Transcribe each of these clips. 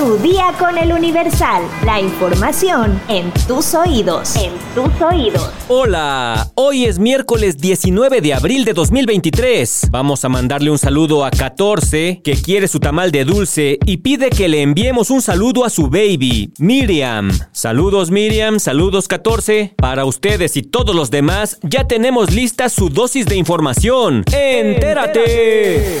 Tu día con el Universal. La información en tus oídos. En tus oídos. Hola, hoy es miércoles 19 de abril de 2023. Vamos a mandarle un saludo a 14 que quiere su tamal de dulce y pide que le enviemos un saludo a su baby, Miriam. Saludos Miriam, saludos 14. Para ustedes y todos los demás ya tenemos lista su dosis de información. ¡Entérate!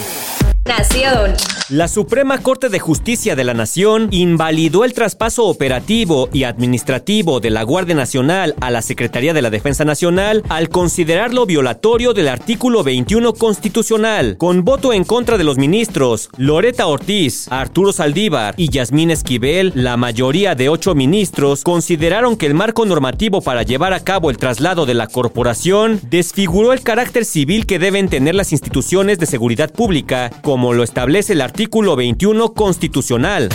Nación. La Suprema Corte de Justicia de la Nación invalidó el traspaso operativo y administrativo de la Guardia Nacional a la Secretaría de la Defensa Nacional al considerarlo violatorio del artículo 21 constitucional. Con voto en contra de los ministros Loreta Ortiz, Arturo Saldívar y Yasmín Esquivel, la mayoría de ocho ministros consideraron que el marco normativo para llevar a cabo el traslado de la corporación desfiguró el carácter civil que deben tener las instituciones de seguridad pública, como lo establece el artículo artículo 21 constitucional.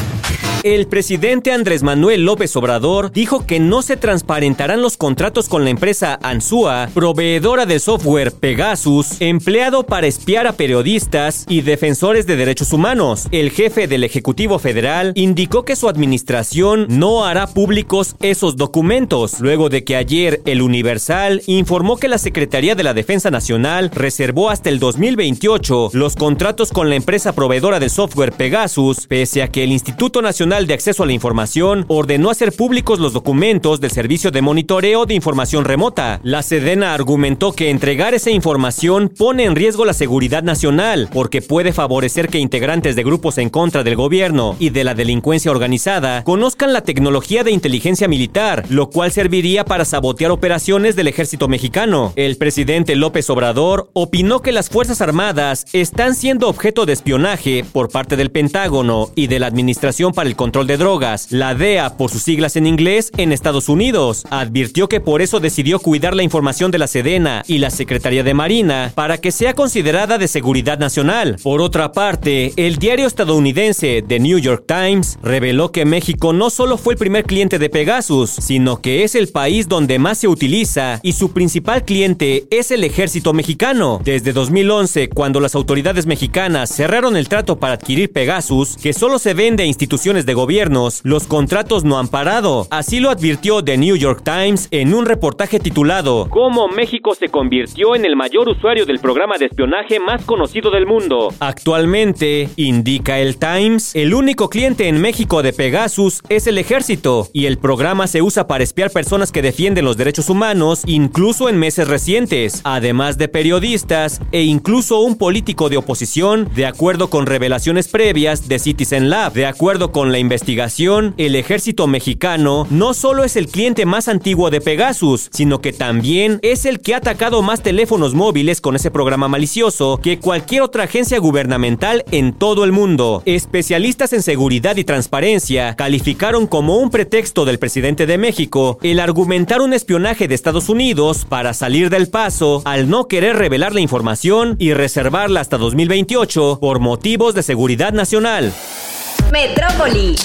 El presidente Andrés Manuel López Obrador dijo que no se transparentarán los contratos con la empresa Ansua, proveedora de software Pegasus, empleado para espiar a periodistas y defensores de derechos humanos. El jefe del Ejecutivo Federal indicó que su administración no hará públicos esos documentos, luego de que ayer el Universal informó que la Secretaría de la Defensa Nacional reservó hasta el 2028 los contratos con la empresa proveedora de software Pegasus, pese a que el Instituto Nacional de Acceso a la Información ordenó hacer públicos los documentos del Servicio de Monitoreo de Información Remota. La Sedena argumentó que entregar esa información pone en riesgo la seguridad nacional, porque puede favorecer que integrantes de grupos en contra del gobierno y de la delincuencia organizada conozcan la tecnología de inteligencia militar, lo cual serviría para sabotear operaciones del ejército mexicano. El presidente López Obrador opinó que las Fuerzas Armadas están siendo objeto de espionaje por parte del Pentágono y de la Administración para el Control de Drogas, la DEA por sus siglas en inglés, en Estados Unidos. Advirtió que por eso decidió cuidar la información de la Sedena y la Secretaría de Marina para que sea considerada de seguridad nacional. Por otra parte, el diario estadounidense The New York Times reveló que México no solo fue el primer cliente de Pegasus, sino que es el país donde más se utiliza y su principal cliente es el ejército mexicano. Desde 2011, cuando las autoridades mexicanas cerraron el trato para adquirir Pegasus, que solo se vende a instituciones de gobiernos, los contratos no han parado. Así lo advirtió The New York Times en un reportaje titulado ¿Cómo México se convirtió en el mayor usuario del programa de espionaje más conocido del mundo? Actualmente, indica el Times, el único cliente en México de Pegasus es el ejército y el programa se usa para espiar personas que defienden los derechos humanos, incluso en meses recientes, además de periodistas e incluso un político de oposición, de acuerdo con revelaciones previas de Citizen Lab, de acuerdo con la investigación, el ejército mexicano no solo es el cliente más antiguo de Pegasus, sino que también es el que ha atacado más teléfonos móviles con ese programa malicioso que cualquier otra agencia gubernamental en todo el mundo. Especialistas en seguridad y transparencia calificaron como un pretexto del presidente de México el argumentar un espionaje de Estados Unidos para salir del paso al no querer revelar la información y reservarla hasta 2028 por motivos de seguridad nacional. Metrópoli.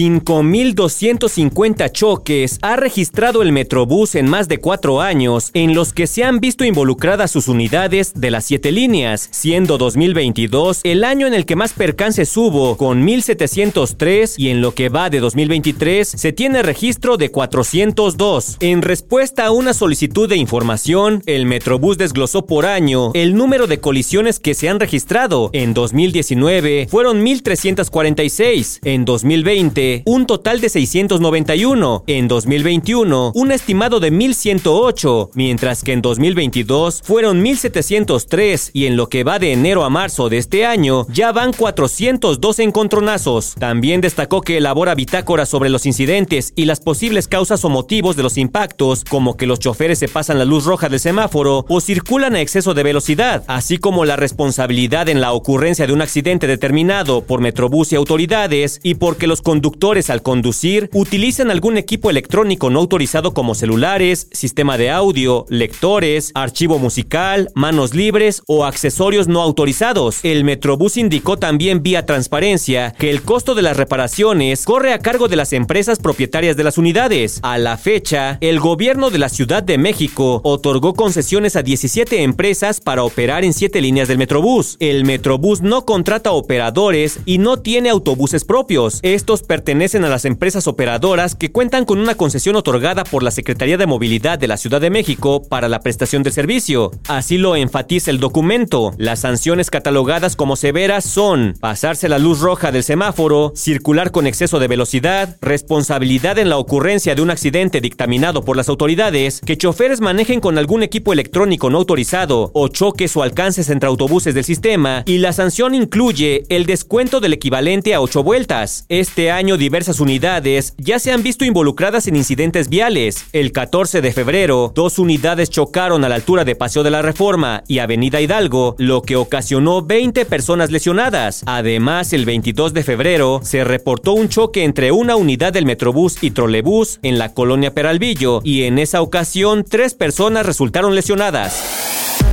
5.250 choques ha registrado el Metrobús en más de cuatro años, en los que se han visto involucradas sus unidades de las siete líneas, siendo 2022 el año en el que más percances hubo, con 1.703, y en lo que va de 2023 se tiene registro de 402. En respuesta a una solicitud de información, el Metrobús desglosó por año el número de colisiones que se han registrado. En 2019 fueron 1.346, en 2020 un total de 691, en 2021 un estimado de 1108, mientras que en 2022 fueron 1703 y en lo que va de enero a marzo de este año ya van 402 encontronazos. También destacó que elabora bitácoras sobre los incidentes y las posibles causas o motivos de los impactos, como que los choferes se pasan la luz roja del semáforo o circulan a exceso de velocidad, así como la responsabilidad en la ocurrencia de un accidente determinado por Metrobús y autoridades y porque los conductores conductores al conducir utilizan algún equipo electrónico no autorizado como celulares, sistema de audio, lectores, archivo musical, manos libres o accesorios no autorizados. El Metrobús indicó también vía transparencia que el costo de las reparaciones corre a cargo de las empresas propietarias de las unidades. A la fecha, el gobierno de la Ciudad de México otorgó concesiones a 17 empresas para operar en 7 líneas del Metrobús. El Metrobús no contrata operadores y no tiene autobuses propios. Estos pertenecen a las empresas operadoras que cuentan con una concesión otorgada por la Secretaría de Movilidad de la Ciudad de México para la prestación del servicio. Así lo enfatiza el documento. Las sanciones catalogadas como severas son pasarse la luz roja del semáforo, circular con exceso de velocidad, responsabilidad en la ocurrencia de un accidente dictaminado por las autoridades, que choferes manejen con algún equipo electrónico no autorizado o choques o alcances entre autobuses del sistema y la sanción incluye el descuento del equivalente a 8 vueltas. Este año diversas unidades ya se han visto involucradas en incidentes viales. El 14 de febrero, dos unidades chocaron a la altura de Paseo de la Reforma y Avenida Hidalgo, lo que ocasionó 20 personas lesionadas. Además, el 22 de febrero se reportó un choque entre una unidad del Metrobús y trolebús en la colonia Peralvillo y en esa ocasión tres personas resultaron lesionadas.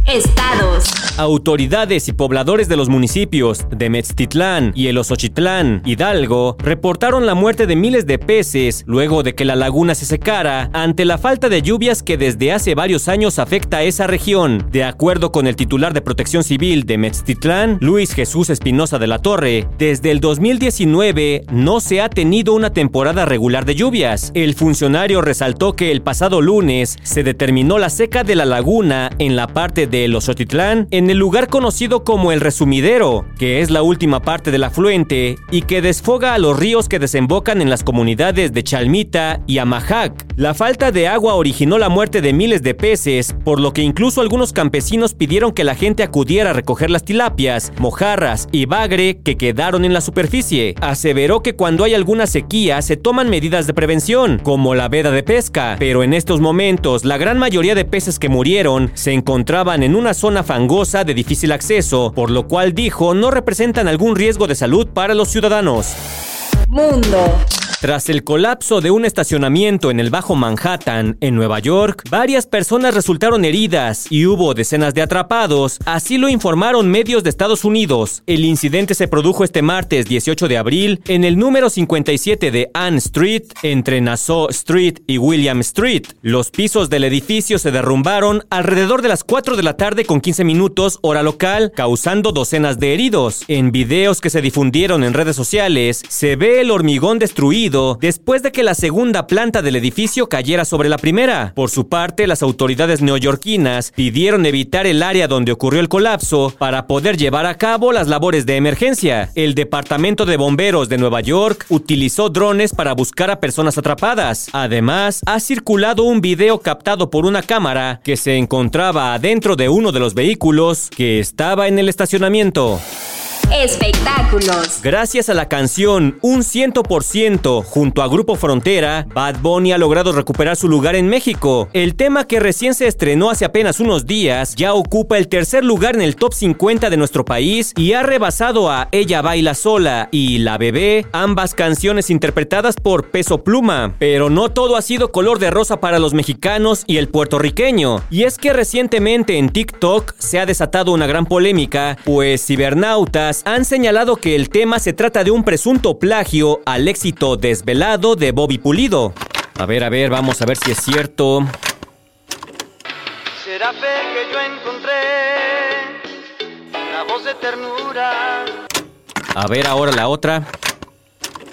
Estados. Autoridades y pobladores de los municipios de Metztitlán y El Osochitlán, Hidalgo, reportaron la muerte de miles de peces luego de que la laguna se secara ante la falta de lluvias que desde hace varios años afecta a esa región. De acuerdo con el titular de Protección Civil de Metztitlán, Luis Jesús Espinosa de la Torre, desde el 2019 no se ha tenido una temporada regular de lluvias. El funcionario resaltó que el pasado lunes se determinó la seca de la laguna en la parte de de Osotitlán en el lugar conocido como el Resumidero, que es la última parte del afluente y que desfoga a los ríos que desembocan en las comunidades de Chalmita y Amajac. La falta de agua originó la muerte de miles de peces, por lo que incluso algunos campesinos pidieron que la gente acudiera a recoger las tilapias, mojarras y bagre que quedaron en la superficie. Aseveró que cuando hay alguna sequía se toman medidas de prevención, como la veda de pesca, pero en estos momentos la gran mayoría de peces que murieron se encontraban en en una zona fangosa de difícil acceso, por lo cual dijo no representan algún riesgo de salud para los ciudadanos. Mundo. Tras el colapso de un estacionamiento en el Bajo Manhattan, en Nueva York, varias personas resultaron heridas y hubo decenas de atrapados, así lo informaron medios de Estados Unidos. El incidente se produjo este martes 18 de abril en el número 57 de Ann Street, entre Nassau Street y William Street. Los pisos del edificio se derrumbaron alrededor de las 4 de la tarde con 15 minutos hora local, causando docenas de heridos. En videos que se difundieron en redes sociales, se ve el hormigón destruido después de que la segunda planta del edificio cayera sobre la primera. Por su parte, las autoridades neoyorquinas pidieron evitar el área donde ocurrió el colapso para poder llevar a cabo las labores de emergencia. El Departamento de Bomberos de Nueva York utilizó drones para buscar a personas atrapadas. Además, ha circulado un video captado por una cámara que se encontraba adentro de uno de los vehículos que estaba en el estacionamiento. Espectáculos. Gracias a la canción Un 100% junto a Grupo Frontera, Bad Bunny ha logrado recuperar su lugar en México. El tema que recién se estrenó hace apenas unos días ya ocupa el tercer lugar en el top 50 de nuestro país y ha rebasado a Ella Baila Sola y La Bebé, ambas canciones interpretadas por Peso Pluma. Pero no todo ha sido color de rosa para los mexicanos y el puertorriqueño. Y es que recientemente en TikTok se ha desatado una gran polémica, pues cibernautas han señalado que el tema se trata de un presunto plagio al éxito desvelado de Bobby Pulido. A ver, a ver, vamos a ver si es cierto. Será fe que yo encontré la voz de ternura. A ver ahora la otra.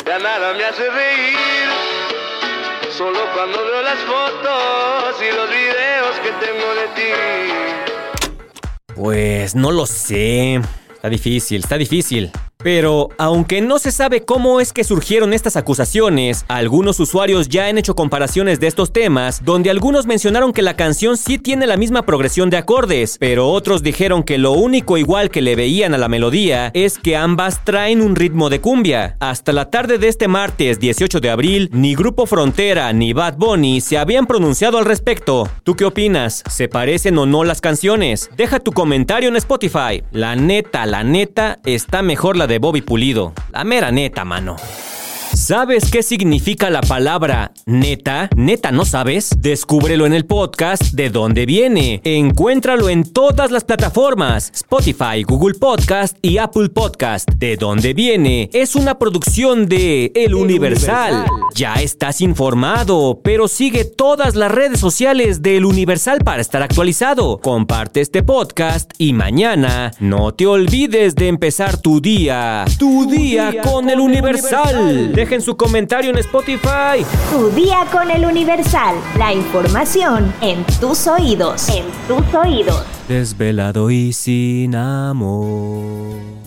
Ya nada me hace reír, solo cuando veo las fotos y los videos que tengo de ti. Pues no lo sé. Está difícil, está difícil. Pero, aunque no se sabe cómo es que surgieron estas acusaciones, algunos usuarios ya han hecho comparaciones de estos temas, donde algunos mencionaron que la canción sí tiene la misma progresión de acordes, pero otros dijeron que lo único igual que le veían a la melodía es que ambas traen un ritmo de cumbia. Hasta la tarde de este martes 18 de abril, ni Grupo Frontera ni Bad Bunny se habían pronunciado al respecto. ¿Tú qué opinas? ¿Se parecen o no las canciones? Deja tu comentario en Spotify. La neta, la neta, está mejor la de Bobby Pulido. La mera neta, mano. ¿Sabes qué significa la palabra neta? ¿Neta no sabes? Descúbrelo en el podcast De dónde viene. Encuéntralo en todas las plataformas: Spotify, Google Podcast y Apple Podcast. De dónde viene es una producción de El, Universal. Ya estás informado, pero sigue todas las redes sociales de El Universal para estar actualizado. Comparte este podcast y mañana no te olvides de empezar tu día. Tu, día, con, El Universal. Dejen su comentario en Spotify. Tu día con el Universal. La información en tus oídos. En tus oídos. Desvelado y sin amor.